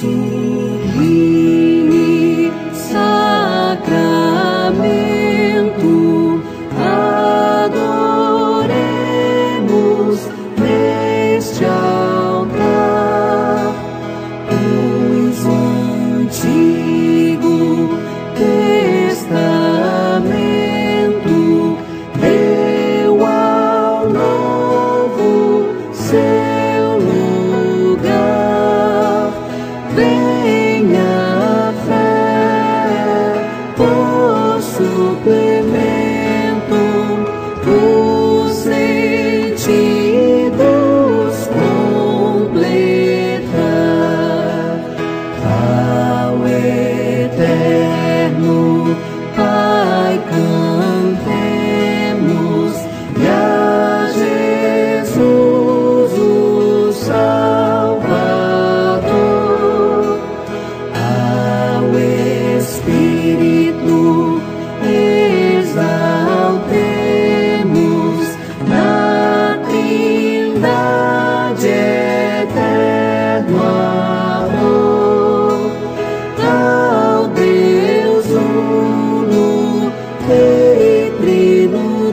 sublime sacramento, adoremos. E trino